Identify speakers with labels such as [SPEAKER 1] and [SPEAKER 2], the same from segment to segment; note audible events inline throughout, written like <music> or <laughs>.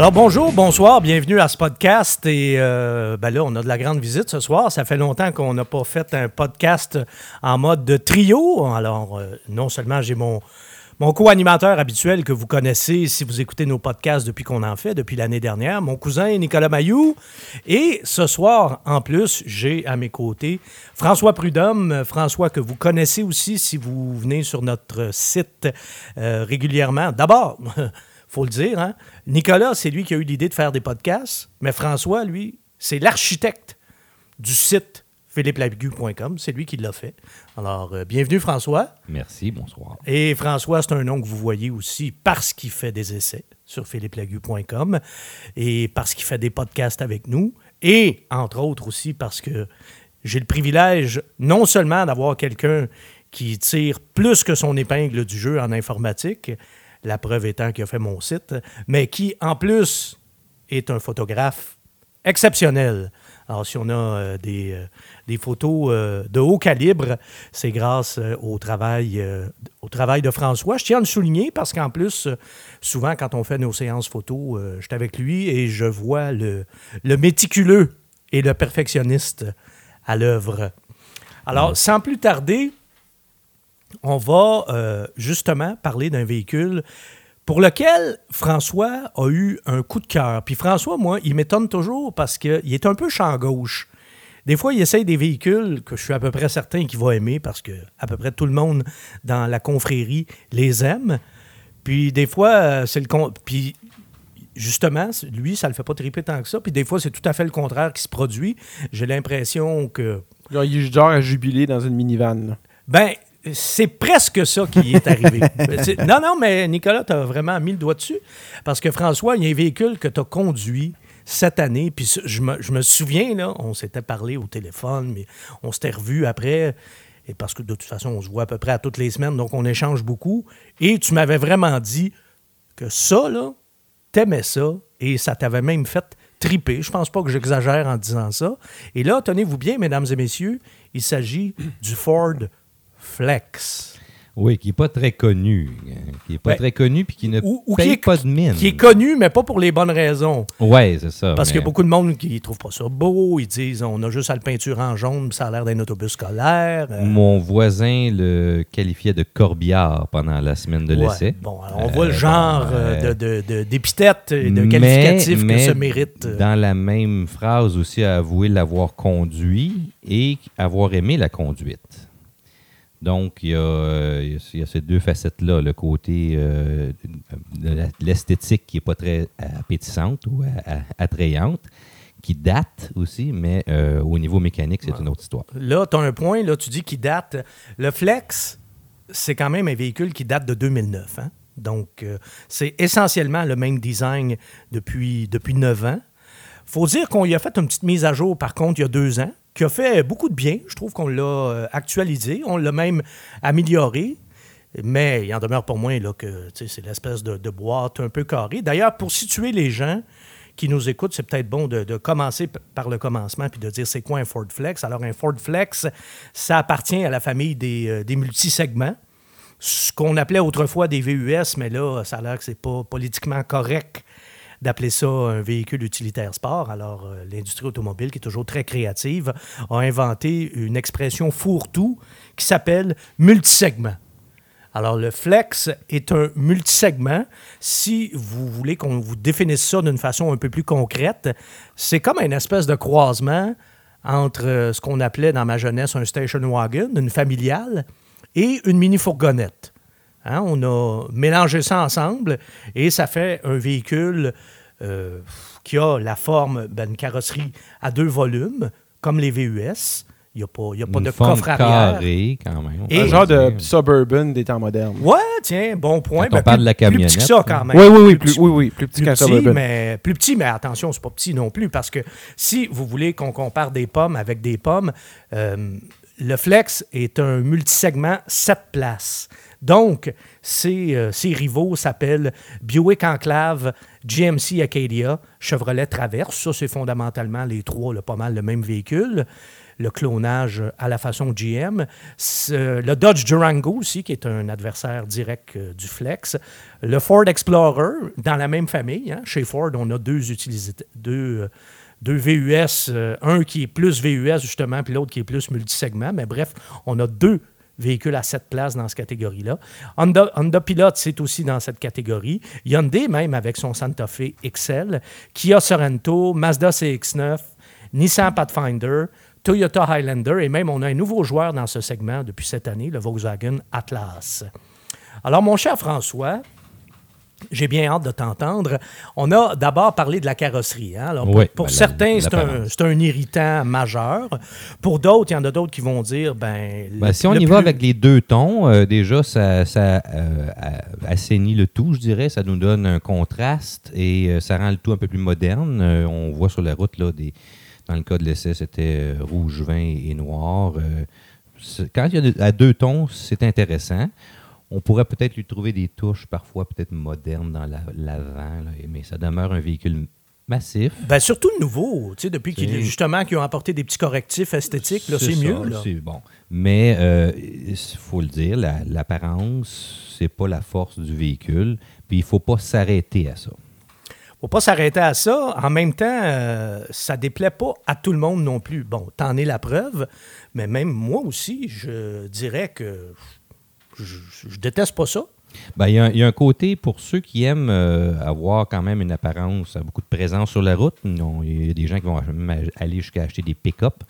[SPEAKER 1] Alors bonjour, bonsoir, bienvenue à ce podcast. Et euh, ben là, on a de la grande visite ce soir. Ça fait longtemps qu'on n'a pas fait un podcast en mode de trio. Alors euh, non seulement j'ai mon, mon co-animateur habituel que vous connaissez si vous écoutez nos podcasts depuis qu'on en fait, depuis l'année dernière, mon cousin Nicolas Mayou. Et ce soir, en plus, j'ai à mes côtés François Prudhomme. François que vous connaissez aussi si vous venez sur notre site euh, régulièrement. D'abord, <laughs> faut le dire, hein? Nicolas, c'est lui qui a eu l'idée de faire des podcasts, mais François, lui, c'est l'architecte du site philippelabigu.com. C'est lui qui l'a fait. Alors, euh, bienvenue François.
[SPEAKER 2] Merci, bonsoir.
[SPEAKER 1] Et François, c'est un nom que vous voyez aussi parce qu'il fait des essais sur philippelagu.com et parce qu'il fait des podcasts avec nous et, entre autres, aussi parce que j'ai le privilège non seulement d'avoir quelqu'un qui tire plus que son épingle du jeu en informatique, la preuve étant qu'il a fait mon site, mais qui, en plus, est un photographe exceptionnel. Alors, si on a euh, des, euh, des, photos euh, de haut calibre, c'est grâce au, travail, au travail de François. Je tiens à le souligner parce qu'en plus, souvent, quand on fait nos séances photos, je suis avec lui et je vois le, le méticuleux et le perfectionniste à l'œuvre. Alors, sans plus tarder, on va euh, justement parler d'un véhicule pour lequel François a eu un coup de cœur. Puis François, moi, il m'étonne toujours parce qu'il est un peu champ gauche. Des fois, il essaye des véhicules que je suis à peu près certain qu'il va aimer parce que à peu près tout le monde dans la confrérie les aime. Puis des fois, euh, c'est le con... Puis justement, lui, ça le fait pas triper tant que ça. Puis des fois, c'est tout à fait le contraire qui se produit. J'ai l'impression que.
[SPEAKER 3] Genre, il est genre à jubiler dans une minivan. là.
[SPEAKER 1] Ben, c'est presque ça qui est arrivé. <laughs> Non, non, mais Nicolas, tu as vraiment mis le doigt dessus. Parce que François, il y a un véhicule que tu as conduit cette année. Puis ce- je me, je me souviens, là, on s'était parlé au téléphone, mais on s'était revus après. Et parce que de toute façon, on se voit à peu près à toutes les semaines, donc on échange beaucoup. Et tu m'avais vraiment dit que ça, là, t'aimais ça et ça t'avait même fait triper. Je pense pas que j'exagère en disant ça. Et là, tenez-vous bien, mesdames et messieurs, il s'agit du Ford Flex.
[SPEAKER 2] Oui, qui n'est pas très connu. Qui n'est pas
[SPEAKER 1] Ouais.
[SPEAKER 2] très connu puis qui ne
[SPEAKER 1] Ou, ou
[SPEAKER 2] paye
[SPEAKER 1] qui, est,
[SPEAKER 2] pas de mine.
[SPEAKER 1] qui est connu, mais pas pour les bonnes raisons.
[SPEAKER 2] Oui, c'est ça.
[SPEAKER 1] Parce qu'il y a
[SPEAKER 2] mais-
[SPEAKER 1] beaucoup de monde qui ne trouve pas ça beau. Ils disent on a juste à le peinture en jaune, puis ça a l'air d'un autobus scolaire. Euh,
[SPEAKER 2] Mon voisin le qualifiait de corbillard pendant la semaine de
[SPEAKER 1] ouais.
[SPEAKER 2] l'essai.
[SPEAKER 1] Bon, alors on voit le
[SPEAKER 2] Euh,
[SPEAKER 1] genre
[SPEAKER 2] bon,
[SPEAKER 1] euh, de- de- de- d'épithète et de
[SPEAKER 2] Mais-
[SPEAKER 1] qualificatif que
[SPEAKER 2] mais
[SPEAKER 1] se mérite. euh,
[SPEAKER 2] Dans la même phrase aussi, a avoué l'avoir conduit et avoir aimé la conduite. Donc, il y a, il y ces deux facettes-là, le côté euh, de l'esthétique qui n'est pas très appétissante ou attrayante, qui date aussi, mais euh, au niveau mécanique, c'est une autre histoire.
[SPEAKER 1] Là, tu as un point, là, tu dis qu'il date. Le Flex, c'est quand même un véhicule qui date de 2009. hein. Donc, euh, c'est essentiellement le même design depuis, depuis 9 ans. faut dire qu'on y a fait une petite mise à jour, par contre, il y a deux ans, qui a fait beaucoup de bien. Je trouve qu'on l'a euh, actualisé, on l'a même amélioré. Mais il en demeure pour moi là, que c'est l'espèce de, boîte un peu carrée. D'ailleurs, pour situer les gens qui nous écoutent, c'est peut-être bon de, commencer par le commencement puis de dire c'est quoi un Ford Flex. Alors, un Ford Flex, ça appartient à la famille des, euh, multisegments ce qu'on appelait autrefois des VUS, mais là, ça a l'air que c'est pas politiquement correct d'appeler ça un véhicule utilitaire sport. Alors, euh, l'industrie automobile, qui est toujours très créative, a inventé une expression fourre-tout qui s'appelle multisegment. Alors, le flex est un multisegment. Si vous voulez qu'on vous définisse ça d'une façon un peu plus concrète, c'est comme une espèce de croisement entre euh, ce qu'on appelait dans ma jeunesse un station wagon, une familiale, et une mini-fourgonnette. Hein, on a mélangé ça ensemble et ça fait un véhicule euh, qui a la forme d'une carrosserie à deux volumes, comme les VUS. Il n'y a pas, il y a pas
[SPEAKER 2] Une
[SPEAKER 1] de
[SPEAKER 2] forme
[SPEAKER 1] coffre arrière.
[SPEAKER 2] carrée, quand même.
[SPEAKER 1] Et-
[SPEAKER 3] Un genre de suburban des temps modernes.
[SPEAKER 1] Ouais, tiens, bon point.
[SPEAKER 2] Quand on
[SPEAKER 1] Ben,
[SPEAKER 2] parle
[SPEAKER 1] plus-
[SPEAKER 2] de la
[SPEAKER 1] Plus petit que
[SPEAKER 2] camionnette,
[SPEAKER 1] ça, quand même.
[SPEAKER 3] Oui, oui, oui,
[SPEAKER 1] Plus
[SPEAKER 3] plus, oui, oui, plus petit qu'un suburban.
[SPEAKER 1] mais plus petit, mais attention, c'est pas petit non plus, parce que si vous voulez qu'on compare des pommes avec des pommes, euh, le Flex est un multisegment 7 places. Donc, euh, ses rivaux s'appellent Buick Enclave, GMC Acadia, Chevrolet Traverse. Ça, c'est fondamentalement les trois, pas mal le même véhicule. le clonage à la façon GM. Le Dodge Durango aussi, qui est un adversaire direct euh, du Flex. Le Ford Explorer, dans la même famille. hein. Chez Ford, on a deux deux, euh, deux VUS, euh, un qui est plus VUS justement, puis l'autre qui est plus multisegment. Mais bref, on a deux véhicules à sept places dans cette catégorie-là. Honda, Honda Pilot, c'est aussi dans cette catégorie. Hyundai, même avec son Santa Fe XL. Kia Sorento, Mazda CX-9, Nissan Pathfinder, Toyota Highlander, et même on a un nouveau joueur dans ce segment depuis cette année, le Volkswagen Atlas. Alors, mon cher François, j'ai bien hâte de t'entendre. On a d'abord parlé de la carrosserie. hein. Alors, pour
[SPEAKER 2] Oui,
[SPEAKER 1] pour
[SPEAKER 2] ben,
[SPEAKER 1] certains, c'est un, un irritant majeur. Pour d'autres, il y en a d'autres qui vont dire, ben...
[SPEAKER 2] Ben, si on y va avec les deux tons, euh, déjà, ça, ça euh, assainit le tout, je dirais. Ça nous donne un contraste et euh, ça rend le tout un peu plus moderne. On voit sur la route, là, des, dans le cas de l'essai, c'était rouge vin et noir. Quand il y a à deux tons, c'est intéressant. On pourrait peut-être lui trouver des touches parfois peut-être modernes dans la- l'avant, mais ça demeure un véhicule massif.
[SPEAKER 1] Ben, surtout nouveau, tu sais, depuis qu'ils justement qu'ils ont apporté des petits correctifs esthétiques, là, c'est mieux. Là.
[SPEAKER 2] Bon. Mais il faut le dire, la- l'apparence, c'est pas la force du véhicule. Puis il faut pas s'arrêter à ça.
[SPEAKER 1] faut pas s'arrêter à ça. En même temps, euh, ça déplaît pas à tout le monde non plus. Bon, t'en es la preuve, mais même moi aussi, je dirais que je, je déteste pas ça.
[SPEAKER 2] Ben, Il y, a un- il y a un côté pour ceux qui aiment euh, avoir quand même une apparence, euh, beaucoup de présence sur la route. Non, Il y a des gens qui vont même aller jusqu'à acheter des pick-up.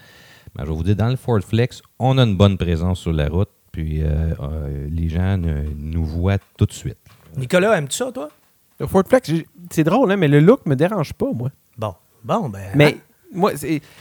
[SPEAKER 2] Ben, je vais vous dire, dans le Ford Flex, on a une bonne présence sur la route. Puis euh, euh, les gens ne- nous voient tout de suite.
[SPEAKER 1] Nicolas, aimes-tu ça, toi?
[SPEAKER 3] Le Ford Flex, c'est drôle, hein, mais le look me dérange pas, moi.
[SPEAKER 1] Bon, bon, ben.
[SPEAKER 3] Mais moi,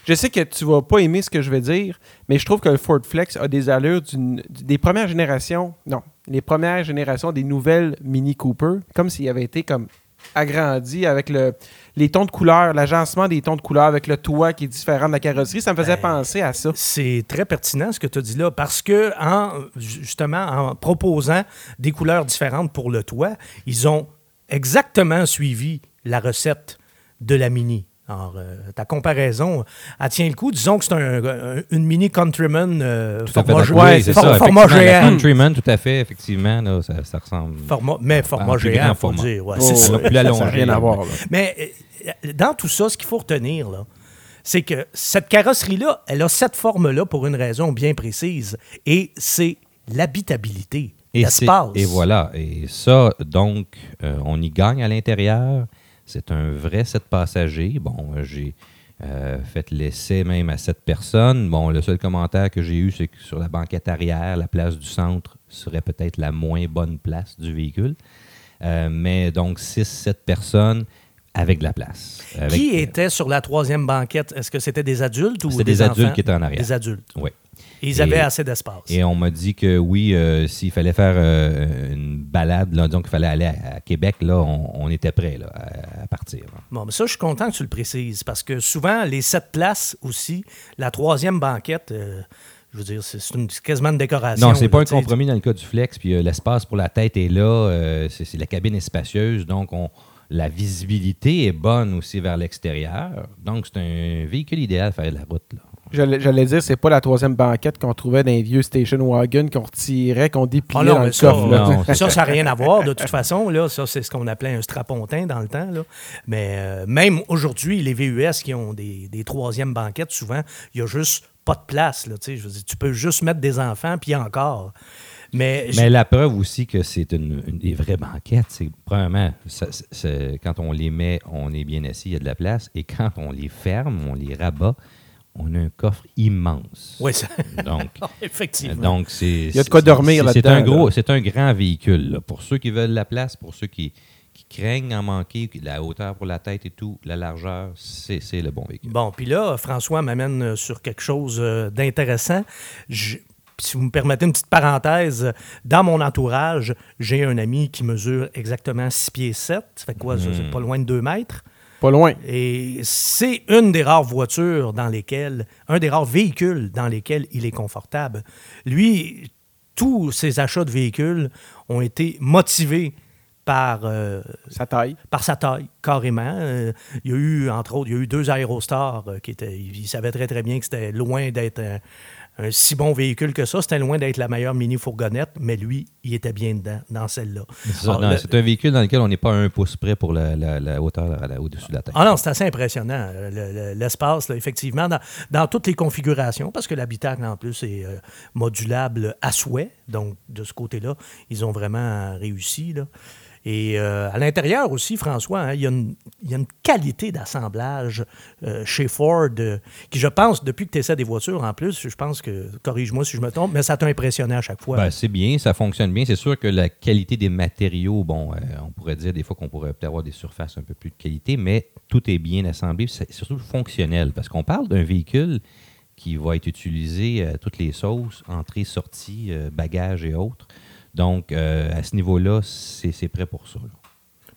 [SPEAKER 3] je sais que tu vas pas aimer ce que je vais dire, mais je trouve que le Ford Flex a des allures des premières générations, non, les premières générations des nouvelles Mini Cooper, comme s'il avait été comme agrandi avec le, les tons de couleur, l'agencement des tons de couleur avec le toit qui est différent de la carrosserie. Ça me faisait
[SPEAKER 1] Ben,
[SPEAKER 3] penser à ça.
[SPEAKER 1] C'est très pertinent ce que tu as dit là, parce que en, justement, en proposant des couleurs différentes pour le toit, ils ont exactement suivi la recette de la Mini. Alors, euh, ta comparaison, elle tient le coup. Disons que c'est un- un- une Mini Countryman euh,
[SPEAKER 2] Tout fait
[SPEAKER 1] format, ouais,
[SPEAKER 2] Oui, c'est
[SPEAKER 1] for-
[SPEAKER 2] ça,
[SPEAKER 1] format géant.
[SPEAKER 2] Countryman, tout à fait, effectivement, là, ça, ça ressemble.
[SPEAKER 1] Format- mais format géant, faut
[SPEAKER 2] format.
[SPEAKER 1] dire. Ouais,
[SPEAKER 3] Oh,
[SPEAKER 1] c'est ça.
[SPEAKER 2] plus
[SPEAKER 3] ça
[SPEAKER 2] allongé,
[SPEAKER 3] n'a rien à voir. là.
[SPEAKER 1] Mais euh, dans tout ça, ce qu'il faut retenir, là, c'est que cette carrosserie-là, elle a cette forme-là pour une raison bien précise. Et c'est l'habitabilité,
[SPEAKER 2] Et,
[SPEAKER 1] l'espace.
[SPEAKER 2] et voilà. Et ça, donc, euh, on y gagne à l'intérieur. C'est un vrai sept passagers. Bon, j'ai euh, fait l'essai même à sept personnes. Bon, le seul commentaire que j'ai eu, c'est que sur la banquette arrière, la place du centre serait peut-être la moins bonne place du véhicule. Euh, mais donc, six, sept personnes avec de la place. Avec-
[SPEAKER 1] Qui était sur la troisième banquette? Est-ce que c'était des adultes ou des,
[SPEAKER 2] des adultes
[SPEAKER 1] enfants?
[SPEAKER 2] qui étaient en arrière.
[SPEAKER 1] Des adultes.
[SPEAKER 2] Oui.
[SPEAKER 1] Et ils
[SPEAKER 2] Et-
[SPEAKER 1] avaient assez d'espace.
[SPEAKER 2] Et on m'a dit que oui, euh, s'il fallait faire euh, une balade, là, disons qu'il fallait aller à, à Québec, là, on, on était prêt là, à, à partir. là.
[SPEAKER 1] Bon, mais ça, je suis content que tu le précises parce que souvent, les sept places aussi, la troisième banquette, euh, je veux dire, c'est une- quasiment une décoration.
[SPEAKER 2] Non, c'est pas un compromis dans le cas du flex, puis euh, l'espace pour la tête est là, euh, c'est la cabine est spacieuse, donc on, la visibilité est bonne aussi vers l'extérieur. Donc c'est un véhicule idéal à faire la route. Là.
[SPEAKER 3] J'allais dire, c'est pas la troisième banquette qu'on trouvait dans les vieux station wagon qu'on retirait, qu'on dépliait
[SPEAKER 1] Ah non,
[SPEAKER 3] dans le
[SPEAKER 1] ça,
[SPEAKER 3] coffre.
[SPEAKER 2] non,
[SPEAKER 1] ça, ça n'a rien à voir de <laughs> toute façon. Là, ça, c'est ce qu'on appelait un strapontin dans le temps. Là. Mais euh, même aujourd'hui, les VUS qui ont des, des troisièmes banquettes, souvent, il n'y a juste pas de place. Là, je veux dire, tu peux juste mettre des enfants, puis encore. Mais,
[SPEAKER 2] Mais la preuve aussi que c'est une, une des vraies banquettes, c'est premièrement, ça- c'est- c'est- quand on les met, on est bien assis, il y a de la place, et quand on les ferme, on les rabat, on a un coffre immense.
[SPEAKER 1] oui, ça-
[SPEAKER 2] Donc, <laughs>
[SPEAKER 1] effectivement.
[SPEAKER 2] Donc, c'est.
[SPEAKER 3] Il y a de quoi dormir
[SPEAKER 2] c'est- C'est
[SPEAKER 3] là-dedans,
[SPEAKER 2] un gros,
[SPEAKER 3] là.
[SPEAKER 2] c'est un grand véhicule. là. Pour ceux qui veulent la place, pour ceux qui, qui craignent en manquer, la hauteur pour la tête et tout, la largeur, c'est c'est le bon véhicule.
[SPEAKER 1] Bon, puis là, François m'amène euh, sur quelque chose euh, d'intéressant. Je- Si vous me permettez une petite parenthèse, dans mon entourage, j'ai un ami qui mesure exactement 6 pieds 7. Ça fait quoi?
[SPEAKER 2] Hmm.
[SPEAKER 1] C'est pas loin de 2 mètres.
[SPEAKER 3] Pas loin.
[SPEAKER 1] Et c'est une des rares voitures dans lesquelles, un des rares véhicules dans lesquels il est confortable. Lui, tous ses achats de véhicules ont été motivés par, euh,
[SPEAKER 3] Sa taille.
[SPEAKER 1] par sa taille, carrément. Euh, il y a eu, entre autres, il y a eu deux aérostars euh, qui étaient. Ils savaient très, très bien que c'était loin d'être un, un si bon véhicule que ça. C'était loin d'être la meilleure mini-fourgonnette, mais lui, il était bien dedans, dans celle-là.
[SPEAKER 2] C'est un véhicule dans lequel on n'est pas un pouce près pour la, la- la hauteur au-dessus de la tête.
[SPEAKER 1] Ah non, c'est assez impressionnant, euh, le- le- l'espace, effectivement, dans, dans toutes les configurations, parce que l'habitacle, en plus, est euh, modulable à souhait. Donc, de ce côté-là, ils ont vraiment réussi. Là. Et euh, à l'intérieur aussi, François, hein, il, y a une, qualité d'assemblage euh, chez Ford euh, qui, je pense, depuis que tu essaies des voitures, en plus, je pense que, corrige-moi si je me trompe, mais ça t'a impressionné à chaque fois.
[SPEAKER 2] Ben, c'est bien, ça fonctionne bien. C'est sûr que la qualité des matériaux, bon, on pourrait dire des fois qu'on pourrait peut-être avoir des surfaces un peu plus de qualité, mais tout est bien assemblé. C'est surtout fonctionnel parce qu'on parle d'un véhicule qui va être utilisé à toutes les sauces, entrée, sortie, bagages et autres. Donc, euh, à ce niveau-là, c'est prêt pour ça. là.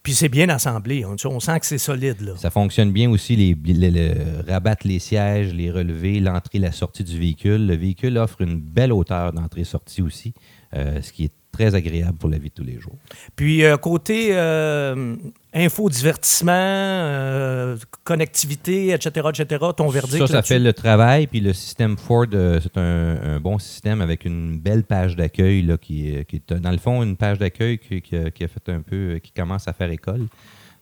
[SPEAKER 1] Puis c'est bien assemblé. On, on sent que c'est solide. Là.
[SPEAKER 2] Ça fonctionne bien aussi, les, les- le- rabattre les sièges, les relever, l'entrée, la sortie du véhicule. Le véhicule offre une belle hauteur d'entrée-sortie aussi, euh, ce qui est très agréable pour la vie de tous les jours.
[SPEAKER 1] Puis euh, côté euh, infodivertissement, euh, connectivité, etc., etc., ton verdict
[SPEAKER 2] Ça, ça fait le travail. Puis le système Ford, euh, c'est un, un bon système avec une belle page d'accueil là, qui, est- qui est, dans le fond, une page d'accueil qui, qui a, qui a fait un peu, qui commence à faire école.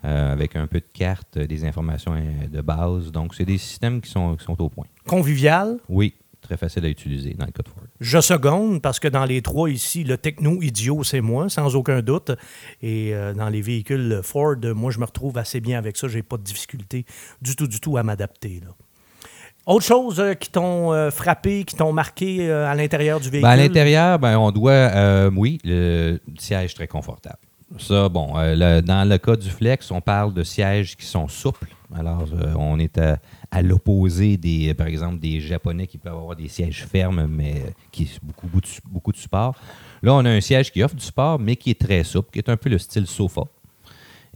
[SPEAKER 2] avec un peu de cartes, des informations de base. Donc, c'est des systèmes qui sont, qui sont au point.
[SPEAKER 1] Convivial,
[SPEAKER 2] Oui, très facile à utiliser dans le cas de Ford.
[SPEAKER 1] Je seconde, parce que dans les trois ici, le techno-idiot, c'est moi, sans aucun doute. Et euh, dans les véhicules Ford, moi, je me retrouve assez bien avec ça. J'ai pas de difficulté du tout, du tout à m'adapter. Autre chose euh, qui t'ont euh, frappé, qui t'ont marqué à l'intérieur du véhicule?
[SPEAKER 2] Ben, à l'intérieur, ben, on doit, oui, le siège très confortable. Ça, bon, euh, dans le cas du Flex, on parle de sièges qui sont souples. Alors, euh, on est à, l'opposé des, par exemple, des Japonais qui peuvent avoir des sièges fermes, mais euh, qui beaucoup, beaucoup, beaucoup de support. Là, on a un siège qui offre du support, mais qui est très souple, qui est un peu le style sofa.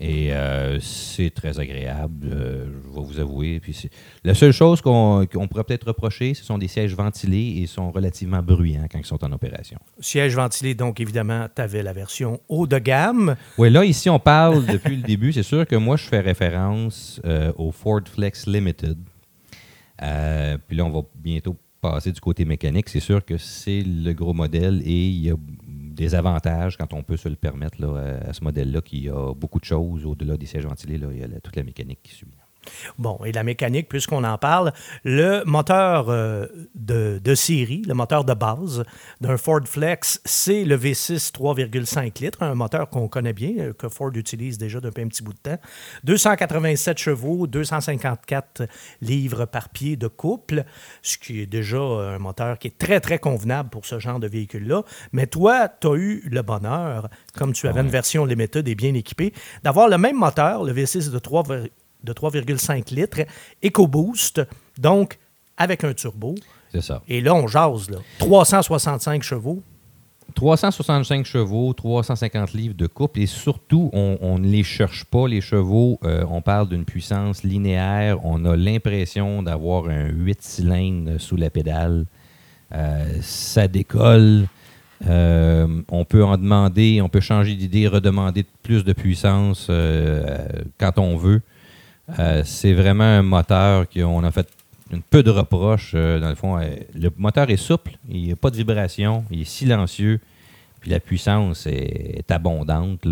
[SPEAKER 2] Et euh, c'est très agréable, euh, je vais vous avouer. Puis la seule chose qu'on qu'on pourrait peut-être reprocher, ce sont des sièges ventilés et sont relativement bruyants quand ils sont en opération.
[SPEAKER 1] Siège ventilé, donc évidemment, tu avais la version haut de gamme.
[SPEAKER 2] Oui, là, ici, on parle <laughs> depuis le début. C'est sûr que moi, je fais référence euh, au Ford Flex Limited. Puis là, on va bientôt passer du côté mécanique. C'est sûr que c'est le gros modèle et il y a des avantages quand on peut se le permettre là, à, à ce modèle-là, qui a beaucoup de choses au-delà des sièges ventilés. Là, il y a toute la mécanique qui suit.
[SPEAKER 1] Bon, et la mécanique, puisqu'on en parle, le moteur euh, de, de série, le moteur de base d'un Ford Flex, c'est le V6 3,5 litres, un moteur qu'on connaît bien, euh, que Ford utilise déjà depuis un petit bout de temps. 287 chevaux, 254 livres par pied de couple, ce qui est déjà un moteur qui est très, très convenable pour ce genre de véhicule-là. Mais toi, tu as eu le bonheur, comme tu avais une version Limited et bien équipée, d'avoir le même moteur, le V6 de 3 de 3,5 litres, EcoBoost, donc avec un turbo.
[SPEAKER 2] C'est ça.
[SPEAKER 1] Et là, on jase, là. 365 chevaux.
[SPEAKER 2] 365 chevaux, 350 livres de couple et surtout, on, ne les cherche pas, les chevaux. Euh, on parle d'une puissance linéaire. On a l'impression d'avoir un 8 cylindres sous la pédale. Euh, ça décolle. Euh, on peut en demander, on peut changer d'idée, redemander plus de puissance quand on veut. Euh, c'est vraiment un moteur qu'on a fait un peu de reproches. euh, dans le fond, Euh, le moteur est souple, il n'y a pas de vibration, il est silencieux, puis la puissance est, abondante.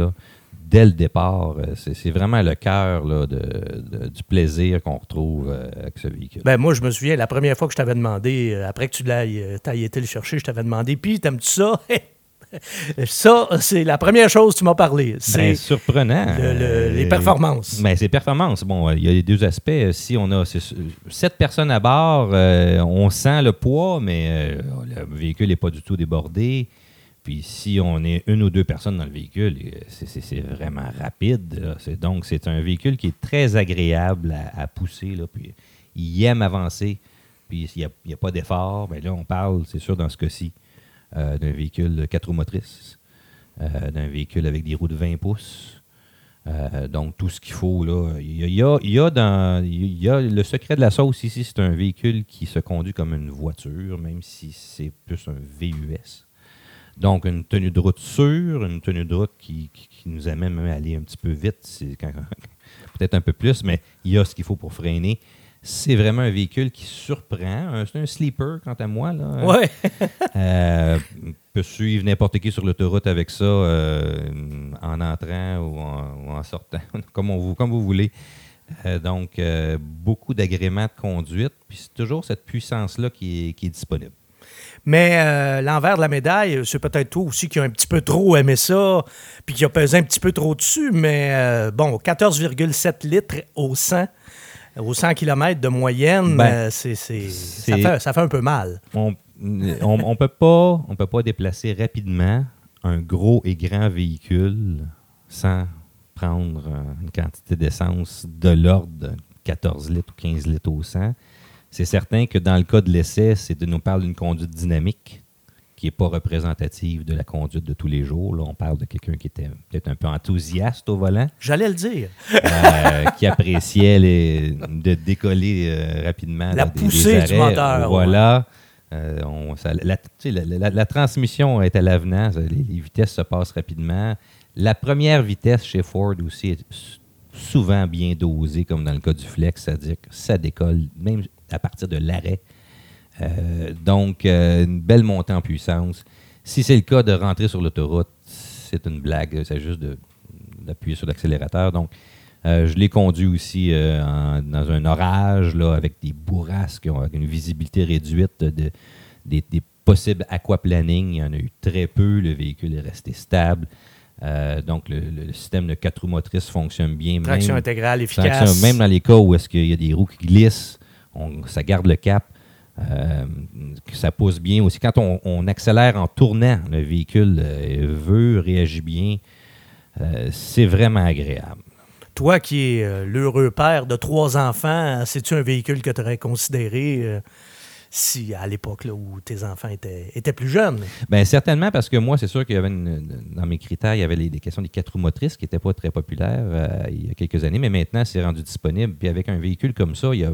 [SPEAKER 2] Dès le départ, c'est vraiment le cœur du plaisir qu'on retrouve avec ce véhicule.
[SPEAKER 1] Ben, moi, je me souviens, la première fois que je t'avais demandé, après que tu l'aies été le chercher, je t'avais demandé, puis t'aimes-tu ça? <laughs> ça, c'est la première chose que tu m'as parlé.
[SPEAKER 2] Ben,
[SPEAKER 1] C'est
[SPEAKER 2] surprenant.
[SPEAKER 1] le- le-
[SPEAKER 2] Euh,
[SPEAKER 1] les performances.
[SPEAKER 2] Ben, c'est performance. Bon, euh, il y a les deux aspects. Euh, Si on a sept personnes à bord, euh, on sent le poids, mais euh, le véhicule n'est pas du tout débordé. Puis si on est une ou deux personnes dans le véhicule, c'est- vraiment rapide. Donc, c'est un véhicule qui est très agréable à, à pousser. Là, puis il aime avancer. Puis il n'y a, pas d'effort. Ben là, on parle, c'est sûr, dans ce cas-ci, euh, d'un véhicule de quatre roues motrices, euh, d'un véhicule avec des roues de 20 pouces. Euh, donc, tout ce qu'il faut, là. Il y a, le secret de la sauce ici, c'est un véhicule qui se conduit comme une voiture, même si c'est plus un VUS. Donc, une tenue de route sûre, une tenue de route qui, nous amène même à aller un petit peu vite, <laughs> peut-être un peu plus, mais il y a ce qu'il faut pour freiner. C'est vraiment un véhicule qui surprend. C'est un sleeper, quant à moi. Là.
[SPEAKER 1] Ouais. <laughs>
[SPEAKER 2] Euh, peut suivre n'importe qui sur l'autoroute avec ça euh, en entrant ou en, ou en sortant, <laughs> comme, on vous, comme vous voulez. Euh, donc, beaucoup d'agréments de conduite, puis c'est toujours cette puissance-là qui est, qui est disponible.
[SPEAKER 1] Mais euh, l'envers de la médaille, c'est peut-être toi aussi qui a un petit peu trop aimé ça, puis qui a pesé un petit peu trop dessus, mais euh, bon, 14,7 litres au 100, au 100 km de moyenne,
[SPEAKER 2] Ben,
[SPEAKER 1] euh, c'est, ça, fait, ça fait un peu mal.
[SPEAKER 2] On on, on peut pas on peut pas déplacer rapidement un gros et grand véhicule sans prendre une quantité d'essence de l'ordre de 14 litres ou 15 litres au 100. C'est certain que dans le cas de l'essai, c'est de nous parle d'une conduite dynamique qui n'est pas représentative de la conduite de tous les jours. Là, on parle de quelqu'un qui était peut-être un peu enthousiaste au volant,
[SPEAKER 1] J'allais le dire.
[SPEAKER 2] euh, <laughs> qui appréciait les- de décoller euh, rapidement.
[SPEAKER 1] La
[SPEAKER 2] là,
[SPEAKER 1] poussée
[SPEAKER 2] des
[SPEAKER 1] du
[SPEAKER 2] arrêts.
[SPEAKER 1] moteur,
[SPEAKER 2] Voilà. Euh, on- ça- la, tu sais, la- la- la transmission est à l'avenant. Les, les vitesses se passent rapidement. La première vitesse chez Ford aussi est souvent bien dosée, comme dans le cas du Flex, c'est-à-dire que ça décolle même à partir de l'arrêt. Euh, donc, euh, une belle montée en puissance. Si c'est le cas de rentrer sur l'autoroute, c'est une blague. C'est juste d'appuyer sur l'accélérateur. Donc, euh, je l'ai conduit aussi euh, en- dans un orage, là, avec des bourrasques, avec une visibilité réduite, de, des, des possibles aquaplaning. Il y en a eu très peu. Le véhicule est resté stable. Euh, donc, le, système de quatre roues motrices fonctionne bien.
[SPEAKER 1] Traction
[SPEAKER 2] même-
[SPEAKER 1] intégrale
[SPEAKER 2] Traction,
[SPEAKER 1] efficace.
[SPEAKER 2] même dans les cas où est-ce qu'il y a des roues qui glissent, on- ça garde le cap. Euh, que ça pousse bien aussi. Quand on, on accélère en tournant, le véhicule euh, veut, réagit bien. Euh, c'est vraiment agréable.
[SPEAKER 1] Toi qui es l'heureux père de trois enfants, c'est-tu un véhicule que tu aurais considéré si à l'époque où tes enfants étaient, étaient plus jeunes?
[SPEAKER 2] Bien, certainement, parce que moi, c'est sûr qu'il y avait une- dans mes critères, il y avait les, des questions des quatre roues motrices qui n'étaient pas très populaires euh, il y a quelques années, mais maintenant, c'est rendu disponible. Puis avec un véhicule comme ça, il y a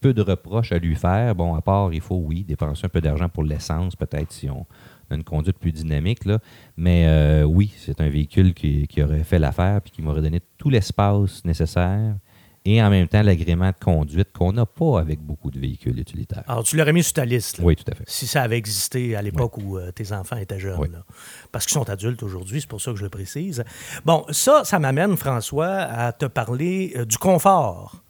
[SPEAKER 2] peu de reproches à lui faire. Bon, à part, il faut, oui, dépenser un peu d'argent pour l'essence, peut-être si on a une conduite plus dynamique. Là. Mais euh, oui, c'est un véhicule qui, qui aurait fait l'affaire puis qui m'aurait donné tout l'espace nécessaire et en même temps l'agrément de conduite qu'on n'a pas avec beaucoup de véhicules utilitaires.
[SPEAKER 1] Alors, tu l'aurais mis sur ta liste. là.
[SPEAKER 2] Oui, tout à fait.
[SPEAKER 1] Si ça avait existé à l'époque où euh, tes enfants étaient jeunes.
[SPEAKER 2] Oui.
[SPEAKER 1] là. Parce qu'ils sont adultes aujourd'hui, c'est pour ça que je le précise. Bon, ça, ça m'amène, François, à te parler euh, du confort.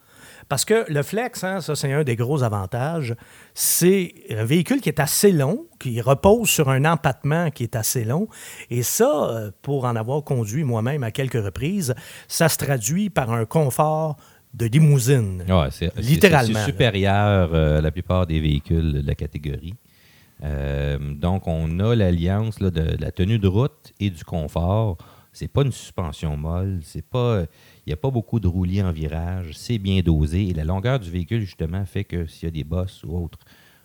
[SPEAKER 1] Parce que le Flex, hein, ça, c'est un des gros avantages. C'est un véhicule qui est assez long, qui repose sur un empattement qui est assez long. Et ça, euh, pour en avoir conduit moi-même à quelques reprises, ça se traduit par un confort de limousine.
[SPEAKER 2] Ouais, c'est-
[SPEAKER 1] Littéralement,
[SPEAKER 2] C'est supérieur euh, à la plupart des véhicules de la catégorie. Euh, donc, on a l'alliance de la tenue de route et du confort. C'est pas une suspension molle, c'est pas, il n'y a pas beaucoup de roulis en virage, c'est bien dosé et la longueur du véhicule justement fait que s'il y a des bosses ou autres,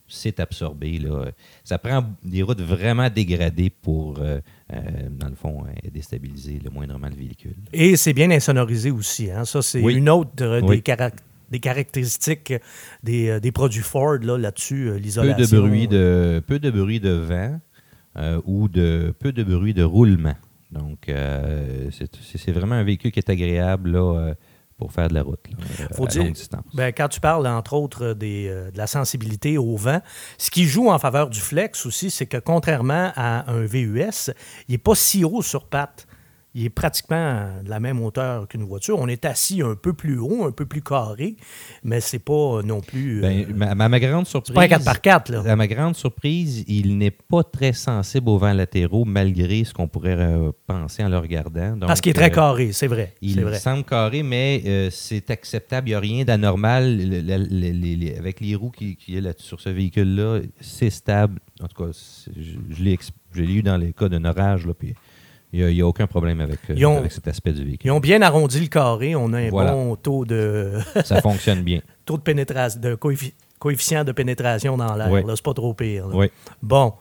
[SPEAKER 2] c'est absorbé. Là. Ça prend des routes vraiment dégradées pour, euh, euh, dans le fond, euh, déstabiliser le moindrement le véhicule.
[SPEAKER 1] Et c'est bien insonorisé aussi. Hein? Ça, c'est
[SPEAKER 2] Oui.
[SPEAKER 1] une autre euh, des,
[SPEAKER 2] Oui.
[SPEAKER 1] carac- des caractéristiques des, euh, des produits Ford là, là-dessus, euh,
[SPEAKER 2] peu
[SPEAKER 1] l'isolation.
[SPEAKER 2] de bruit de peu de bruit de vent euh, ou de peu de bruit de roulement. Donc euh, c'est vraiment un véhicule qui est agréable là, euh, pour faire de la route là, euh,
[SPEAKER 1] Faut
[SPEAKER 2] à
[SPEAKER 1] dire-
[SPEAKER 2] longue distance.
[SPEAKER 1] Ben, quand tu parles, entre autres, des, de la sensibilité au vent, ce qui joue en faveur du flex aussi, c'est que contrairement à un VUS, il n'est pas si haut sur pattes. Il est pratiquement de la même hauteur qu'une voiture. On est assis un peu plus haut, un peu plus carré, mais c'est pas non plus.
[SPEAKER 2] Ben,
[SPEAKER 1] euh,
[SPEAKER 2] ma, ma- grande
[SPEAKER 1] pas un
[SPEAKER 2] surprise,
[SPEAKER 1] 4x4, là.
[SPEAKER 2] à ma grande surprise, il n'est pas très sensible aux vents latéraux malgré ce qu'on pourrait euh, penser en le regardant. Donc,
[SPEAKER 1] Parce qu'il est très
[SPEAKER 2] euh,
[SPEAKER 1] carré, c'est vrai.
[SPEAKER 2] Il
[SPEAKER 1] vrai.
[SPEAKER 2] semble carré, mais euh, c'est acceptable. Il n'y a rien d'anormal. Le- le- le- les- les- avec les roues qui, qui est là, sur ce véhicule-là, c'est stable. En tout cas, je, l'ai ex- je l'ai eu dans les cas d'un orage. Là, puis il n'y a, aucun problème avec, euh,
[SPEAKER 1] ont-
[SPEAKER 2] avec cet aspect du véhicule.
[SPEAKER 1] Ils ont bien arrondi le carré. On a un
[SPEAKER 2] Voilà.
[SPEAKER 1] bon taux de, <laughs>
[SPEAKER 2] Ça fonctionne bien.
[SPEAKER 1] taux de pénétration, de coeffi- coefficient de pénétration dans l'air.
[SPEAKER 2] Oui.
[SPEAKER 1] C'est pas trop pire.
[SPEAKER 2] Oui.
[SPEAKER 1] Bon.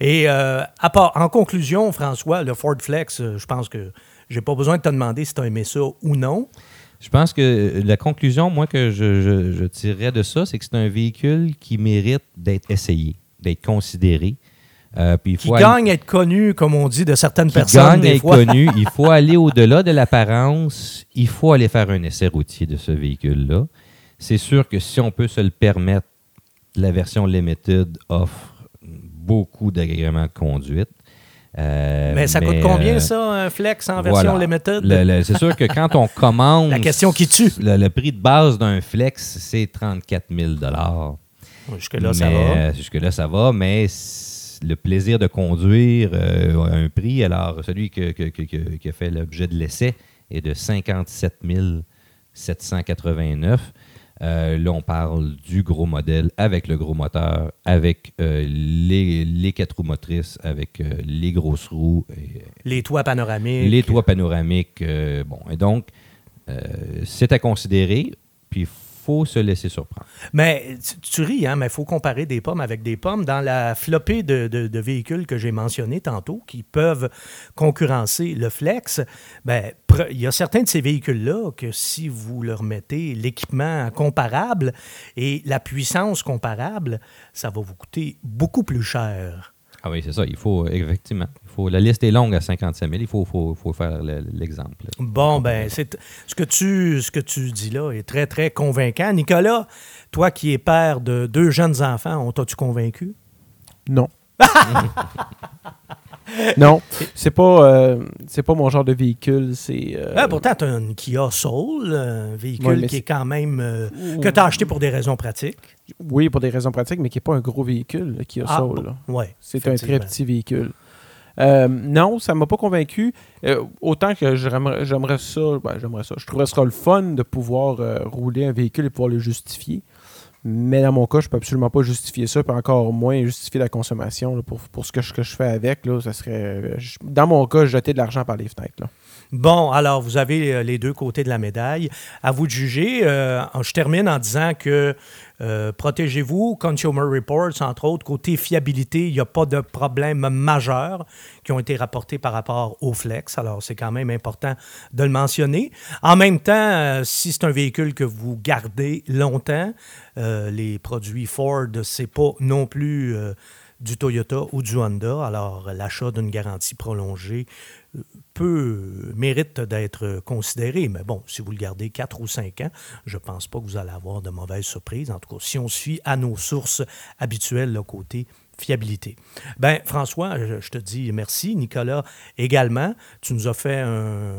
[SPEAKER 1] Et euh, à part, en conclusion, François, le Ford Flex, euh, je pense que j'ai pas besoin de te demander si tu as aimé ça ou non.
[SPEAKER 2] Je pense que la conclusion, moi, que je, je, je tirerais de ça, c'est que c'est un véhicule qui mérite d'être essayé, d'être considéré. Euh, puis il
[SPEAKER 1] Qui
[SPEAKER 2] faut
[SPEAKER 1] gagne à être connu, comme on dit, de certaines
[SPEAKER 2] qui
[SPEAKER 1] personnes
[SPEAKER 2] gagne à
[SPEAKER 1] des
[SPEAKER 2] être
[SPEAKER 1] fois.
[SPEAKER 2] connu. Il <laughs> faut aller au-delà de l'apparence. Il faut aller faire un essai routier de ce véhicule-là. C'est sûr que si on peut se le permettre, la version Limited offre beaucoup d'agréments de conduite. Euh,
[SPEAKER 1] Mais ça coûte combien,
[SPEAKER 2] euh,
[SPEAKER 1] ça, un Flex en version
[SPEAKER 2] voilà.
[SPEAKER 1] limited?
[SPEAKER 2] C'est sûr que quand on <laughs> commande.
[SPEAKER 1] La question qui tue.
[SPEAKER 2] Le, le prix de base d'un Flex, c'est 34 000
[SPEAKER 1] Jusque-là, ça va.
[SPEAKER 2] Jusque-là, ça va, mais le plaisir de conduire euh, a un prix. Alors, celui que- que- que- que- qui a fait l'objet de l'essai est de 57 789. Euh, là, on parle du gros modèle avec le gros moteur, avec euh, les, les quatre roues motrices, avec euh, les grosses roues, et,
[SPEAKER 1] Les toits panoramiques.
[SPEAKER 2] les toits panoramiques. bon, et donc, c'est à considérer, puis il faut se laisser surprendre.
[SPEAKER 1] Mais tu, ris, hein, mais il faut comparer des pommes avec des pommes. Dans la flopée de, véhicules que j'ai mentionnés tantôt, qui peuvent concurrencer le Flex, ben, il y a certains de ces véhicules-là que si vous leur mettez l'équipement comparable et la puissance comparable, ça va vous coûter beaucoup plus cher.
[SPEAKER 2] Ah oui, c'est ça. Il faut, effectivement, il faut, la liste est longue à 55 000. Il faut, faut, faut faire le- l'exemple.
[SPEAKER 1] Bon, ben, c'est ce que tu ce que tu dis là est très, très convaincant. Nicolas, toi qui es père de deux jeunes enfants, on t'a-tu convaincu?
[SPEAKER 3] Non. <laughs> <laughs> non, c'est pas, euh, c'est pas mon genre de véhicule. C'est. euh,
[SPEAKER 1] Ah, pourtant, tu as une Kia Soul, un véhicule
[SPEAKER 3] Ouais,
[SPEAKER 1] qui est quand même. euh, que tu as acheté pour des raisons pratiques.
[SPEAKER 3] Oui, pour des raisons pratiques, mais qui n'est pas un gros véhicule le Kia
[SPEAKER 1] Ah,
[SPEAKER 3] Soul.
[SPEAKER 1] ouais,
[SPEAKER 3] C'est un très petit véhicule. Non, ça m'a pas convaincu. Autant que j'aimerais ça, ben, j'aimerais ça. Je trouverais ça le fun de pouvoir rouler un véhicule et pouvoir le justifier. Mais dans mon cas, je peux absolument pas justifier ça, puis encore moins justifier la consommation pour, pour ce que je, fais avec. Là, ça serait, euh, dans mon cas, jeter de l'argent par les fenêtres. Là.
[SPEAKER 1] Bon, alors, vous avez euh, les deux côtés de la médaille. À vous de juger. Euh, je termine en disant que euh, protégez-vous. Consumer Reports, entre autres, côté fiabilité, il n'y a pas de problème majeur qui ont été rapportés par rapport au Flex. Alors, c'est quand même important de le mentionner. En même temps, si c'est un véhicule que vous gardez longtemps, les produits Ford, c'est pas non plus du Toyota ou du Honda. Alors, l'achat d'une garantie prolongée peut, mérite d'être considéré. Mais bon, si vous le gardez 4 ou 5 ans, je ne pense pas que vous allez avoir de mauvaises surprises. En tout cas, si on fie à nos sources habituelles, le côté fiabilité. Ben François, je, te dis merci. Nicolas également. Tu nous as fait un,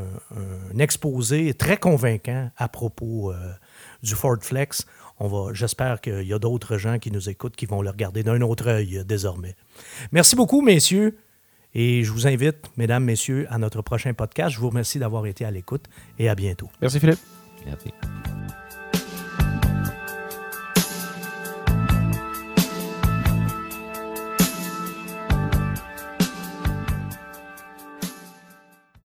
[SPEAKER 1] exposé très convaincant à propos euh, du Ford Flex. On j'espère qu'il y a d'autres gens qui nous écoutent qui vont le regarder d'un autre œil euh, désormais. Merci beaucoup, messieurs. Et je vous invite, mesdames, messieurs, à notre prochain podcast. Je vous remercie d'avoir été à l'écoute et à bientôt.
[SPEAKER 3] Merci Philippe.
[SPEAKER 2] Merci.